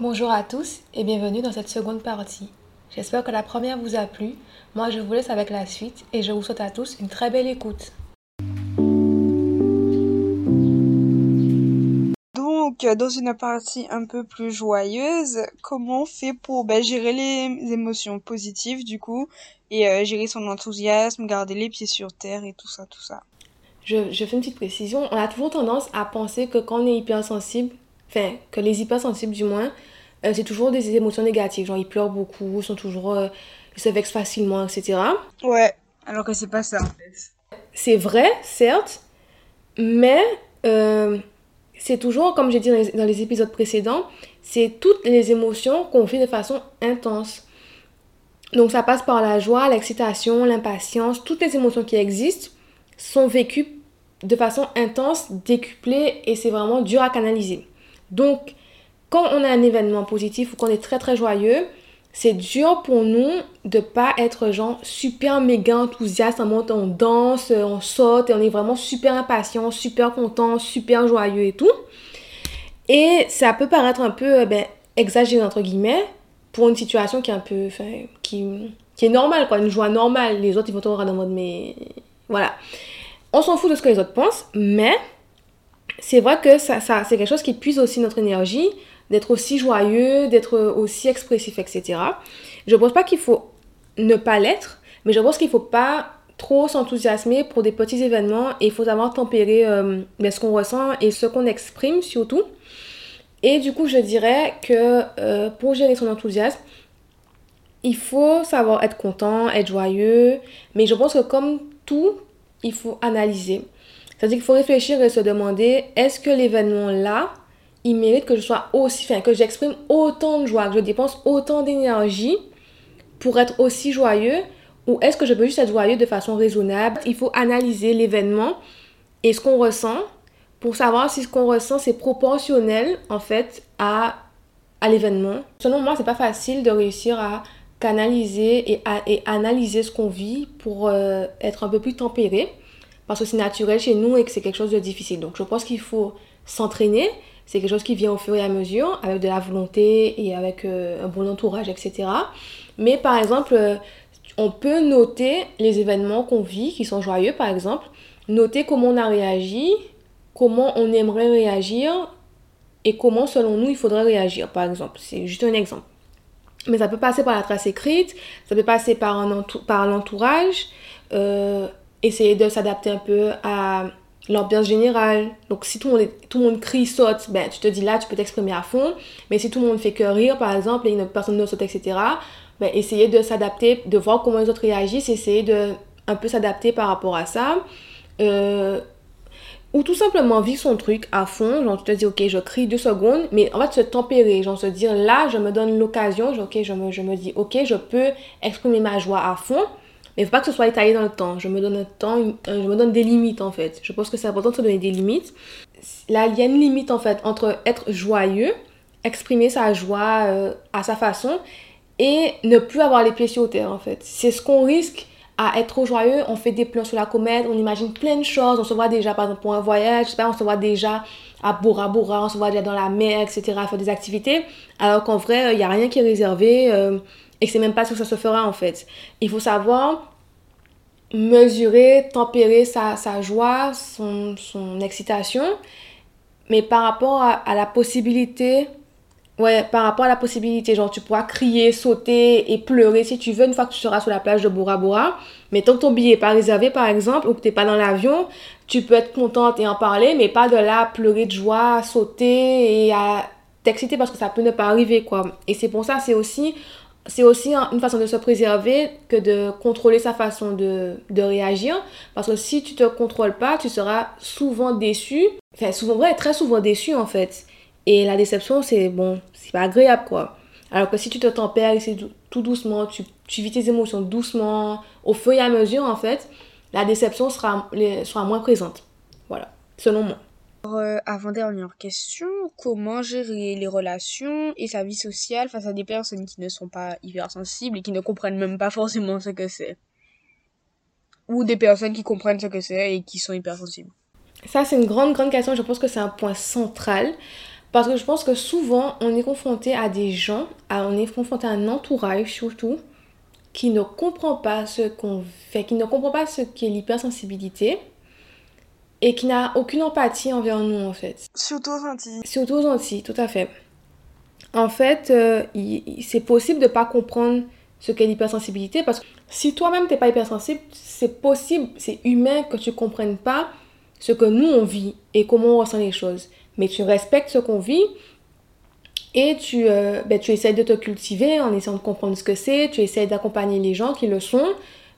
Bonjour à tous et bienvenue dans cette seconde partie. J'espère que la première vous a plu. Moi, je vous laisse avec la suite et je vous souhaite à tous une très belle écoute. Donc, dans une partie un peu plus joyeuse, comment on fait pour ben, gérer les émotions positives du coup et euh, gérer son enthousiasme, garder les pieds sur terre et tout ça, tout ça? Je, je fais une petite précision. On a toujours tendance à penser que quand on est hypersensible, enfin, que les hypersensibles du moins, euh, c'est toujours des émotions négatives. Genre, ils pleurent beaucoup, ils sont toujours. Euh, ils se vexent facilement, etc. Ouais, alors que c'est pas ça en fait. C'est vrai, certes, mais euh, c'est toujours, comme j'ai dit dans les, dans les épisodes précédents, c'est toutes les émotions qu'on vit de façon intense. Donc ça passe par la joie, l'excitation, l'impatience, toutes les émotions qui existent sont vécues de façon intense, décuplée et c'est vraiment dur à canaliser. Donc quand on a un événement positif ou qu'on est très très joyeux, c'est dur pour nous de pas être genre super méga enthousiaste, en monte, on danse, on saute et on est vraiment super impatient, super content, super joyeux et tout. Et ça peut paraître un peu ben, exagéré entre guillemets pour une situation qui est un peu, qui, qui est normale quoi, une joie normale. Les autres ils vont toujours en mode mais voilà. On s'en fout de ce que les autres pensent, mais c'est vrai que ça, c'est quelque chose qui puise aussi notre énergie d'être aussi joyeux, d'être aussi expressif, etc. Je pense pas qu'il faut ne pas l'être, mais je pense qu'il faut pas trop s'enthousiasmer pour des petits événements et il faut savoir tempérer euh, ben, ce qu'on ressent et ce qu'on exprime surtout. Et du coup, je dirais que euh, pour gérer son enthousiasme, il faut savoir être content, être joyeux, mais je pense que comme tout, il faut analyser. C'est-à-dire qu'il faut réfléchir et se demander est-ce que l'événement là il mérite que je sois aussi, enfin, que j'exprime autant de joie, que je dépense autant d'énergie pour être aussi joyeux ou est-ce que je peux juste être joyeux de façon raisonnable? Il faut analyser l'événement et ce qu'on ressent pour savoir si ce qu'on ressent c'est proportionnel en fait à, à l'événement. Selon moi, c'est pas facile de réussir à canaliser et, à, analyser ce qu'on vit pour euh, être un peu plus tempéré parce que c'est naturel chez nous et que c'est quelque chose de difficile. Donc je pense qu'il faut s'entraîner, c'est quelque chose qui vient au fur et à mesure, avec de la volonté et avec euh, un bon entourage, etc. Mais par exemple, euh, on peut noter les événements qu'on vit, qui sont joyeux par exemple, noter comment on a réagi, comment on aimerait réagir et comment selon nous il faudrait réagir par exemple. C'est juste un exemple. Mais ça peut passer par la trace écrite, ça peut passer par, par l'entourage, euh, essayer de s'adapter un peu à l'ambiance générale. Donc, si tout le, monde tout le monde crie, saute, ben, tu te dis là, tu peux t'exprimer à fond. Mais si tout le monde fait que rire, par exemple, et une personne ne saute, etc., ben, essayer de s'adapter, de voir comment les autres réagissent, essayer de un peu s'adapter par rapport à ça. Euh, ou tout simplement vivre son truc à fond, genre tu te dis ok je crie deux secondes, mais en fait se tempérer, genre se dire là je me donne l'occasion, ok je me, je me dis ok je peux exprimer ma joie à fond, mais il faut pas que ce soit étalé dans le temps. Je me donne un temps, euh, je me donne des limites en fait. Je pense que c'est important de se donner des limites. Là, il y a une limite en fait entre être joyeux, exprimer sa joie euh, à sa façon, et ne plus avoir les pieds sur terre en fait. C'est ce qu'on risque à être trop joyeux. On fait des plans sur la comète, on imagine plein de choses. On se voit déjà par exemple pour un voyage, on se voit déjà à Bora Bora, on se voit déjà dans la mer, etc. faire des activités. Alors qu'en vrai, il n'y a rien qui est réservé. Euh, et c'est même pas ce que ça se fera en fait. Il faut savoir mesurer, tempérer sa, sa joie, son, son, excitation, mais par rapport à, à, la possibilité, ouais, par rapport à la possibilité, genre tu pourras crier, sauter et pleurer si tu veux une fois que tu seras sur la plage de Bora Bora, mais tant que ton billet n'est pas réservé par exemple, ou que tu n'es pas dans l'avion, tu peux être contente et en parler, mais pas de là pleurer de joie, sauter et à t'exciter parce que ça peut ne pas arriver quoi. Et c'est pour ça, c'est aussi c'est aussi une façon de se préserver que de contrôler sa façon de, de, réagir. Parce que si tu te contrôles pas, tu seras souvent déçu. Enfin, souvent, vrai, très souvent déçu en fait. Et la déception, c'est bon, c'est pas agréable quoi. Alors que si tu te tempères et c'est tout doucement, tu, tu vis tes émotions doucement, au fur et à mesure en fait, la déception sera, sera moins présente. Voilà, selon moi. Euh, avant-dernière question, comment gérer les relations et sa vie sociale face à des personnes qui ne sont pas hypersensibles et qui ne comprennent même pas forcément ce que c'est? Ou des personnes qui comprennent ce que c'est et qui sont hypersensibles. Ça, c'est une grande, grande question. Je pense que c'est un point central. Parce que je pense que souvent, on est confronté à des gens, on est confronté à un entourage surtout, qui ne comprend pas ce qu'on fait, qui ne comprend pas ce qu'est l'hypersensibilité et qui n'a aucune empathie envers nous en fait. Surtout aux Antilles. Surtout aux Antilles, tout à fait. En fait, euh, c'est possible de ne pas comprendre ce qu'est l'hypersensibilité parce que si toi-même t'es pas hypersensible, c'est possible, c'est humain que tu comprennes pas ce que nous on vit et comment on ressent les choses. Mais tu respectes ce qu'on vit et tu, euh, ben, tu essaies de te cultiver en essayant de comprendre ce que c'est, tu essaies d'accompagner les gens qui le sont,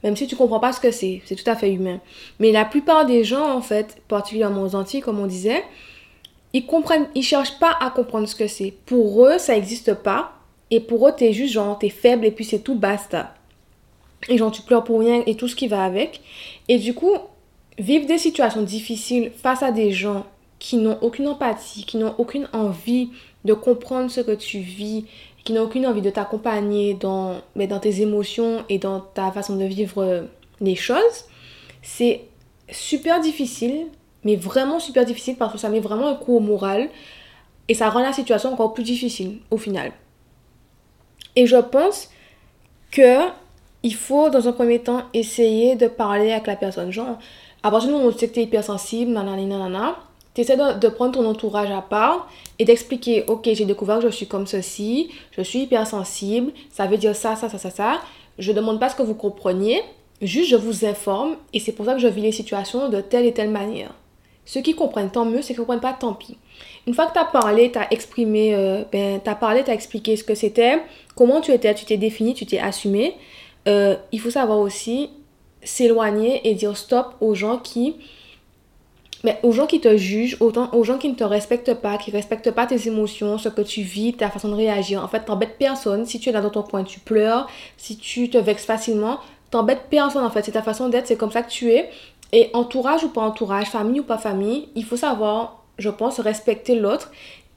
même si tu comprends pas ce que c'est. C'est tout à fait humain. Mais la plupart des gens, en fait, particulièrement aux Antilles, comme on disait, ils comprennent, ils cherchent pas à comprendre ce que c'est. Pour eux, ça n'existe pas. Et pour eux, t'es juste genre, t'es faible et puis c'est tout, basta. Et genre, tu pleures pour rien et tout ce qui va avec. Et du coup, vivre des situations difficiles face à des gens qui n'ont aucune empathie, qui n'ont aucune envie de comprendre ce que tu vis, qui n'ont aucune envie de t'accompagner dans, mais dans tes émotions et dans ta façon de vivre euh, les choses, c'est super difficile, mais vraiment super difficile parce que ça met vraiment un coup au moral et ça rend la situation encore plus difficile au final. Et je pense que il faut dans un premier temps essayer de parler avec la personne. Genre, à partir du moment où tu sais que tu es hypersensible, nanana, nanana, tu essaies de, prendre ton entourage à part et d'expliquer, ok, j'ai découvert que je suis comme ceci, je suis hypersensible, ça veut dire ça, ça, ça, ça, ça. Je ne demande pas ce que vous compreniez, juste je vous informe et c'est pour ça que je vis les situations de telle et telle manière. Ceux qui comprennent, tant mieux, ceux qui ne comprennent pas, tant pis. Une fois que tu as parlé, tu as exprimé, euh, ben, tu as parlé, tu as expliqué ce que c'était, comment tu étais, tu t'es défini, tu t'es assumé, euh, il faut savoir aussi s'éloigner et dire stop aux gens qui mais aux gens qui te jugent, autant aux gens qui ne te respectent pas, qui ne respectent pas tes émotions, ce que tu vis, ta façon de réagir. En fait, t'embêtes personne. Si tu es là dans ton coin, tu pleures. Si tu te vexes facilement, t'embêtes personne en fait. C'est ta façon d'être, c'est comme ça que tu es. Et entourage ou pas entourage, famille ou pas famille, il faut savoir, je pense, respecter l'autre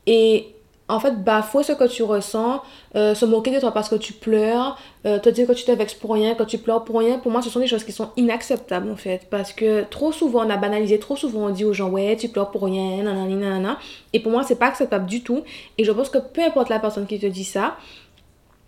et en fait, bafouer ce que tu ressens, euh, se moquer de toi parce que tu pleures, euh, te dire que tu te vexes pour rien, que tu pleures pour rien, pour moi, ce sont des choses qui sont inacceptables, en fait. Parce que trop souvent, on a banalisé, trop souvent, on dit aux gens, ouais, tu pleures pour rien, nanana, nanana. Et pour moi, c'est pas acceptable du tout. Et je pense que peu importe la personne qui te dit ça,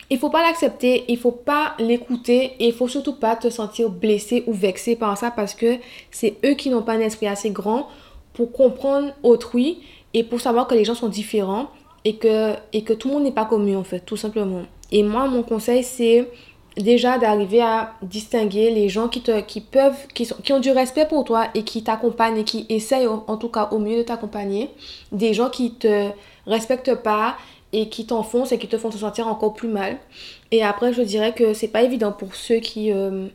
il faut pas l'accepter, il faut pas l'écouter et il faut surtout pas te sentir blessé ou vexé par ça parce que c'est eux qui n'ont pas un esprit assez grand pour comprendre autrui et pour savoir que les gens sont différents et que, et que tout le monde n'est pas comme en fait, tout simplement. Et moi, mon conseil, c'est déjà d'arriver à distinguer les gens qui, te, qui peuvent, qui, sont, qui ont du respect pour toi et qui t'accompagnent et qui essayent en tout cas au mieux de t'accompagner, des gens qui te respectent pas et qui t'enfoncent et qui te font te sentir encore plus mal. Et après, je dirais que c'est pas évident pour ceux qui... Euh,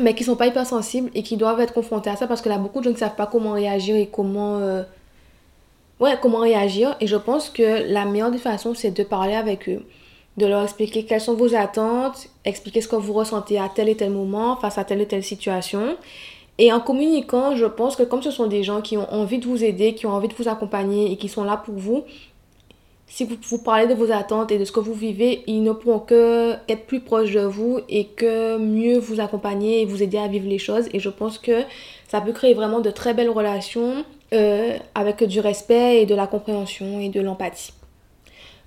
mais qui sont pas hypersensibles et qui doivent être confrontés à ça parce que là, beaucoup de gens ne savent pas comment réagir et comment... Euh, ouais, comment réagir. Et je pense que la meilleure des façons, c'est de parler avec eux, de leur expliquer quelles sont vos attentes, expliquer ce que vous ressentez à tel et tel moment, face à telle et telle situation. Et en communiquant, je pense que comme ce sont des gens qui ont envie de vous aider, qui ont envie de vous accompagner et qui sont là pour vous, si vous, vous parlez de vos attentes et de ce que vous vivez, ils ne pourront que être plus proches de vous et que mieux vous accompagner et vous aider à vivre les choses. Et je pense que ça peut créer vraiment de très belles relations euh, avec du respect et de la compréhension et de l'empathie.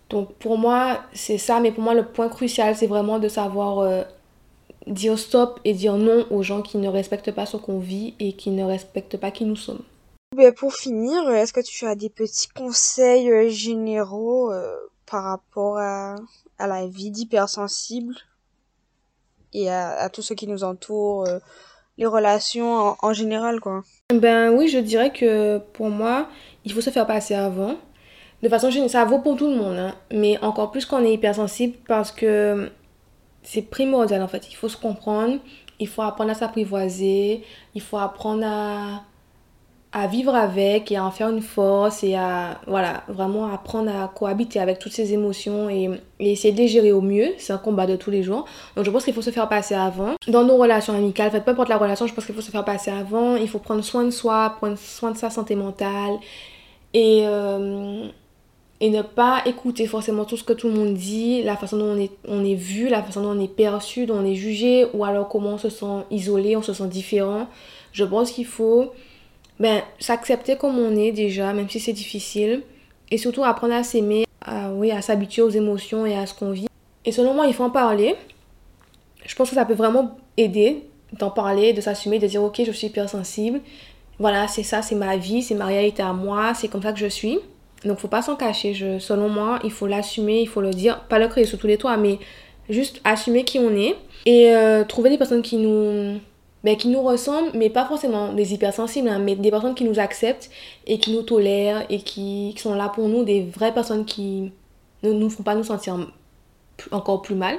Donc pour moi, c'est ça, mais pour moi, le point crucial, c'est vraiment de savoir euh, dire stop et dire non aux gens qui ne respectent pas ce qu'on vit et qui ne respectent pas qui nous sommes. Ben, pour finir, est-ce que tu as des petits conseils euh, généraux par rapport à, la vie d'hypersensible et à, à, tout ce qui nous entoure, les relations en, général, quoi ben oui, je dirais que pour moi, il faut se faire passer avant. De façon générale, ça vaut pour tout le monde, hein. mais encore plus quand on est hypersensible parce que c'est primordial en fait. Il faut se comprendre, il faut apprendre à s'apprivoiser, il faut apprendre à à vivre avec et à en faire une force et à voilà vraiment apprendre à cohabiter avec toutes ces émotions et, essayer de les gérer au mieux. C'est un combat de tous les jours. Donc je pense qu'il faut se faire passer avant. Dans nos relations amicales peu importe la relation je pense qu'il faut se faire passer avant. Il faut prendre soin de soi prendre soin de sa santé mentale et euh, et ne pas écouter forcément tout ce que tout le monde dit, la façon dont on est, on est vu, la façon dont on est perçu, dont on est jugé, ou alors comment on se sent isolé, on se sent différent. Je pense qu'il faut ben, s'accepter comme on est déjà, même si c'est difficile, et surtout apprendre à s'aimer, à, oui, à s'habituer aux émotions et à ce qu'on vit. Et selon moi, il faut en parler. Je pense que ça peut vraiment aider d'en parler, de s'assumer, de dire ok, je suis hypersensible. Voilà, c'est ça, c'est ma vie, c'est ma réalité à moi, c'est comme ça que je suis. Donc faut pas s'en cacher. Je, selon moi, il faut l'assumer, il faut le dire, pas le créer sur tous les toits, mais juste assumer qui on est et euh, trouver des personnes qui nous ben, qui nous ressemblent, mais pas forcément des hypersensibles, hein, mais des personnes qui nous acceptent et qui nous tolèrent et qui, qui, sont là pour nous, des vraies personnes qui ne nous font pas nous sentir encore plus mal.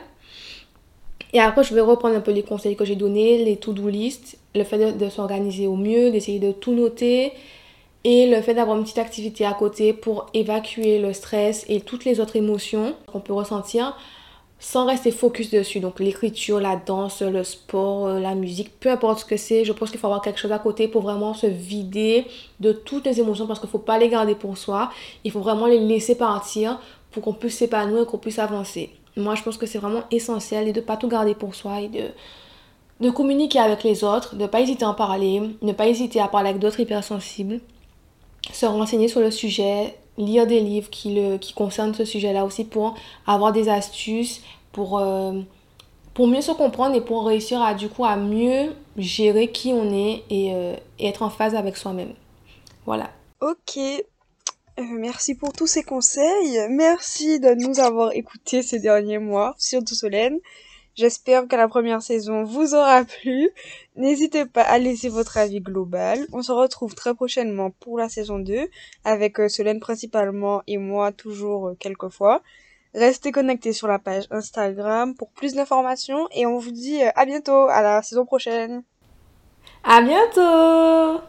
Et après, je vais reprendre un peu les conseils que j'ai donnés, les to-do list, le fait de, de s'organiser au mieux, d'essayer de tout noter, et le fait d'avoir une petite activité à côté pour évacuer le stress et toutes les autres émotions qu'on peut ressentir sans rester focus dessus. Donc l'écriture, la danse, le sport, euh, la musique, peu importe ce que c'est, je pense qu'il faut avoir quelque chose à côté pour vraiment se vider de toutes les émotions parce qu'il ne faut pas les garder pour soi. Il faut vraiment les laisser partir pour qu'on puisse s'épanouir qu'on puisse avancer. Moi, je pense que c'est vraiment essentiel de ne pas tout garder pour soi et de, de communiquer avec les autres, de ne pas hésiter à en parler, ne pas hésiter à parler avec d'autres hypersensibles, se renseigner sur le sujet, lire des livres qui, le, qui concernent ce sujet-là aussi pour avoir des astuces, pour, euh, pour mieux se comprendre et pour réussir à du coup à mieux gérer qui on est et, euh, être en phase avec soi-même. Voilà. Ok. Euh, merci pour tous ces conseils. Merci de nous avoir écoutés ces derniers mois, surtout Solène. J'espère que la première saison vous aura plu. N'hésitez pas à laisser votre avis global. On se retrouve très prochainement pour la saison 2 avec euh, Solène principalement et moi toujours euh, quelquefois. Restez connectés sur la page Instagram pour plus d'informations et on vous dit euh, à bientôt, à la saison prochaine. À bientôt